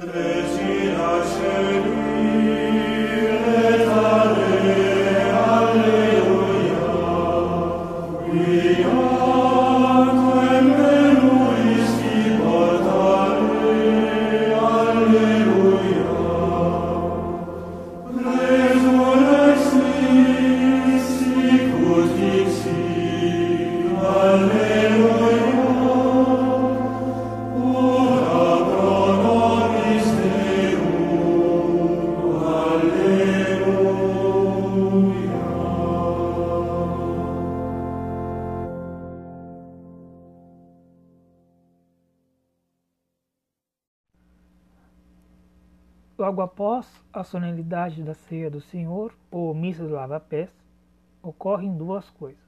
Resina Logo após a solenidade da ceia do Senhor, ou missa do lava-pés, ocorrem duas coisas.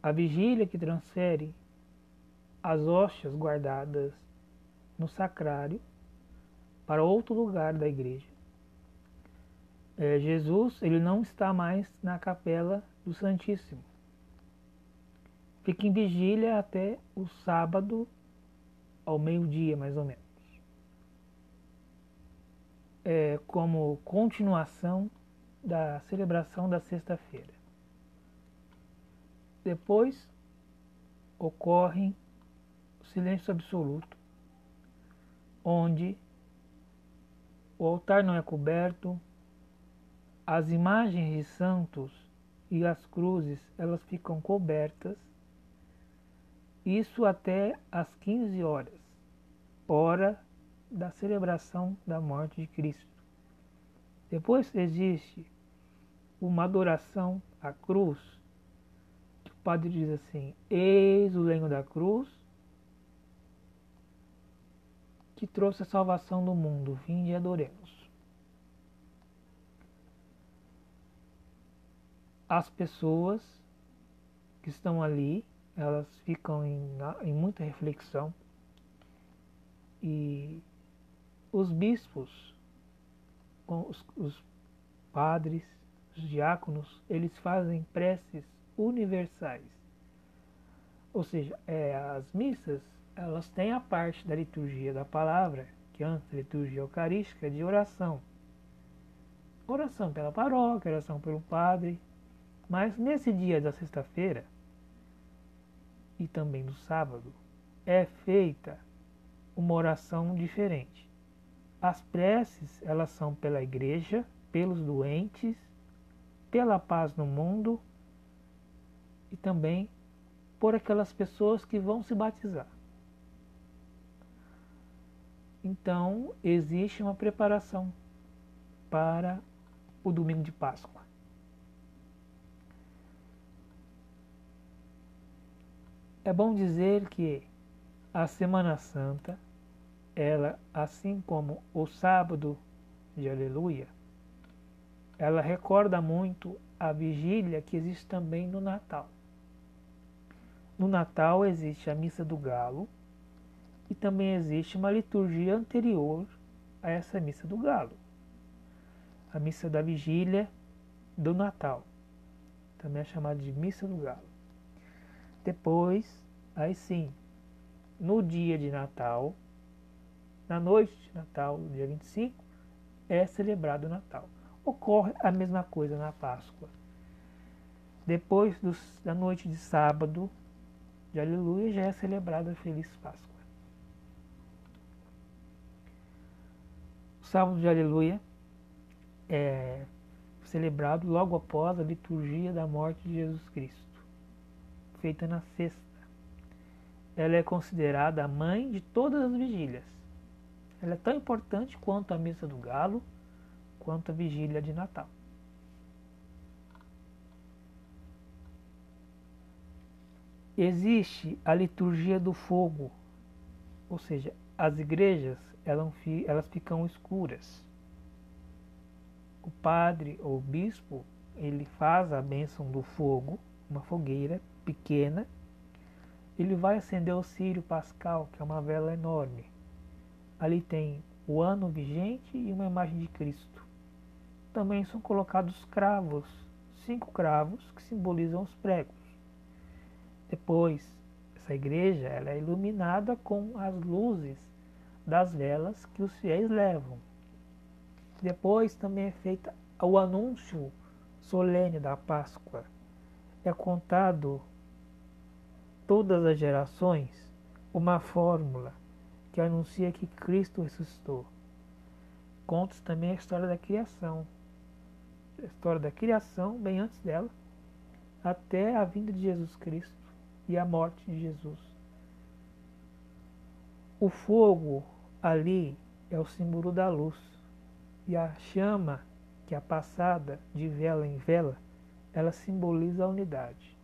A vigília que transfere as hóstias guardadas no sacrário para outro lugar da igreja. É, Jesus ele não está mais na capela do Santíssimo. Fica em vigília até o sábado ao meio-dia, mais ou menos é, como continuação da celebração da sexta-feira. Depois ocorre o silêncio absoluto, onde o altar não é coberto, as imagens de santos e as cruzes elas ficam cobertas, isso até às 15 horas, hora da celebração da morte de Cristo. Depois existe uma adoração à cruz, o padre diz assim: Eis o lenho da cruz que trouxe a salvação do mundo, vinde e adoremos. As pessoas que estão ali, elas ficam em, em muita reflexão e os bispos, os, os padres, os diáconos, eles fazem preces universais. Ou seja, é, as missas, elas têm a parte da liturgia da palavra, que antes da liturgia eucarística, de oração. Oração pela paróquia, oração pelo padre. Mas nesse dia da sexta-feira, e também no sábado, é feita uma oração diferente. As preces, elas são pela igreja, pelos doentes, pela paz no mundo e também por aquelas pessoas que vão se batizar. Então, existe uma preparação para o domingo de Páscoa. É bom dizer que a Semana Santa ela, assim como o sábado de Aleluia, ela recorda muito a vigília que existe também no Natal. No Natal existe a missa do galo e também existe uma liturgia anterior a essa missa do galo. A missa da vigília do Natal, também é chamada de missa do galo. Depois, aí sim, no dia de Natal, na noite de Natal, dia 25, é celebrado o Natal. Ocorre a mesma coisa na Páscoa. Depois dos, da noite de sábado de Aleluia, já é celebrada a Feliz Páscoa. O sábado de Aleluia é celebrado logo após a liturgia da morte de Jesus Cristo, feita na sexta. Ela é considerada a mãe de todas as vigílias ela é tão importante quanto a missa do galo, quanto a vigília de Natal. Existe a liturgia do fogo, ou seja, as igrejas elas, ficam escuras. O padre ou bispo ele faz a bênção do fogo, uma fogueira pequena. Ele vai acender o círio pascal, que é uma vela enorme. Ali tem o ano vigente e uma imagem de Cristo. Também são colocados cravos, cinco cravos que simbolizam os pregos. Depois, essa igreja ela é iluminada com as luzes das velas que os fiéis levam. Depois também é feita o anúncio solene da Páscoa. É contado todas as gerações uma fórmula que anuncia que Cristo ressuscitou. Conta também a história da criação. A história da criação, bem antes dela, até a vinda de Jesus Cristo e a morte de Jesus. O fogo ali é o símbolo da luz e a chama que é passada de vela em vela, ela simboliza a unidade.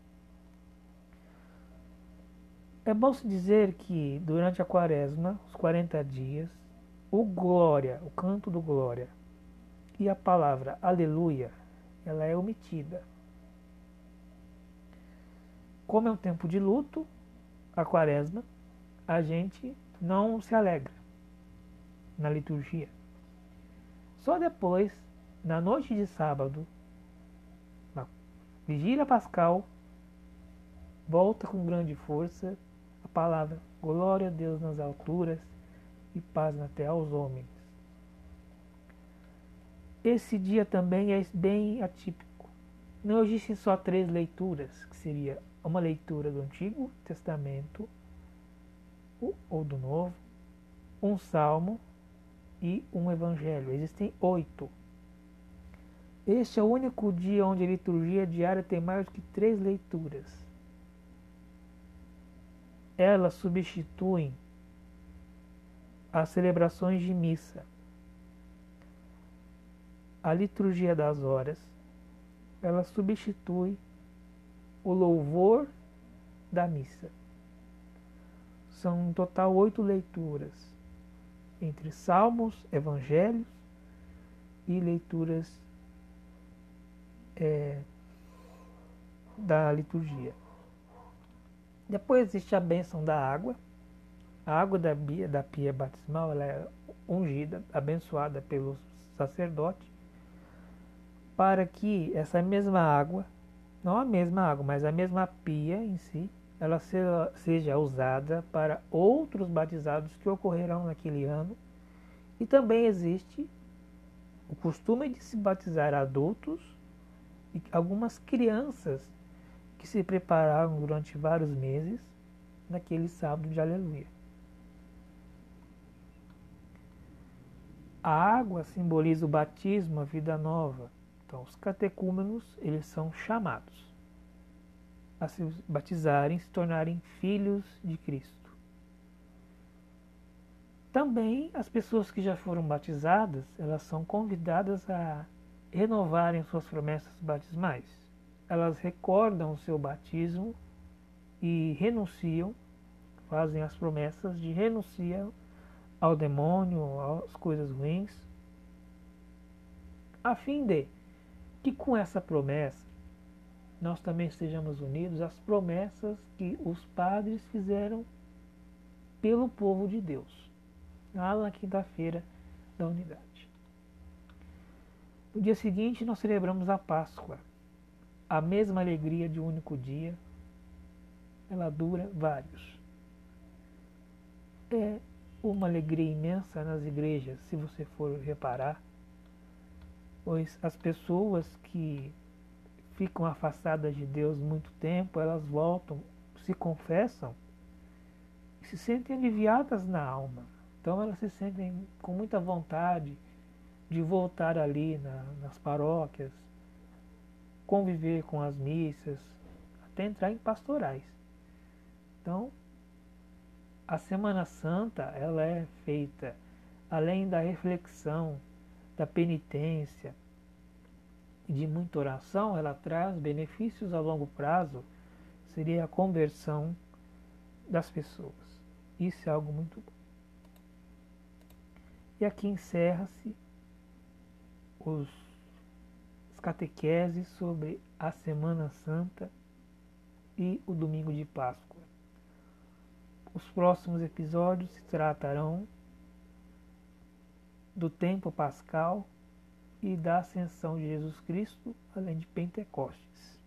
É bom se dizer que durante a quaresma, os 40 dias, o glória, o canto do glória e a palavra aleluia, ela é omitida. Como é um tempo de luto, a quaresma, a gente não se alegra na liturgia. Só depois, na noite de sábado, na vigília pascal, volta com grande força palavra glória a Deus nas alturas e paz na terra aos homens. Esse dia também é bem atípico. Não existem só três leituras, que seria uma leitura do Antigo Testamento ou do Novo, um salmo e um evangelho. Existem oito. Este é o único dia onde a liturgia diária tem mais do que três leituras. Elas substituem as celebrações de missa. A liturgia das horas, ela substitui o louvor da missa. São em total oito leituras, entre salmos, evangelhos e leituras é, da liturgia. Depois existe a bênção da água. A água da, da pia batismal ela é ungida, abençoada pelo sacerdote, para que essa mesma água, não a mesma água, mas a mesma pia em si, ela seja usada para outros batizados que ocorrerão naquele ano. E também existe o costume de se batizar adultos e algumas crianças que se prepararam durante vários meses naquele sábado de aleluia. A água simboliza o batismo, a vida nova. Então, os catecúmenos, eles são chamados a se batizarem, se tornarem filhos de Cristo. Também as pessoas que já foram batizadas, elas são convidadas a renovarem suas promessas batismais. Elas recordam o seu batismo e renunciam, fazem as promessas de renunciar ao demônio, às coisas ruins, a fim de que com essa promessa nós também estejamos unidos às promessas que os padres fizeram pelo povo de Deus, lá na quinta-feira da unidade. No dia seguinte, nós celebramos a Páscoa. A mesma alegria de um único dia, ela dura vários. É uma alegria imensa nas igrejas, se você for reparar, pois as pessoas que ficam afastadas de Deus muito tempo, elas voltam, se confessam e se sentem aliviadas na alma. Então elas se sentem com muita vontade de voltar ali na, nas paróquias, conviver com as missas, até entrar em pastorais. Então, a Semana Santa ela é feita além da reflexão, da penitência, de muita oração, ela traz benefícios a longo prazo, seria a conversão das pessoas. Isso é algo muito bom. E aqui encerra-se os, os catequeses sobre a Semana Santa e o Domingo de Páscoa. Os próximos episódios se tratarão do tempo pascal e da ascensão de Jesus Cristo, além de Pentecostes.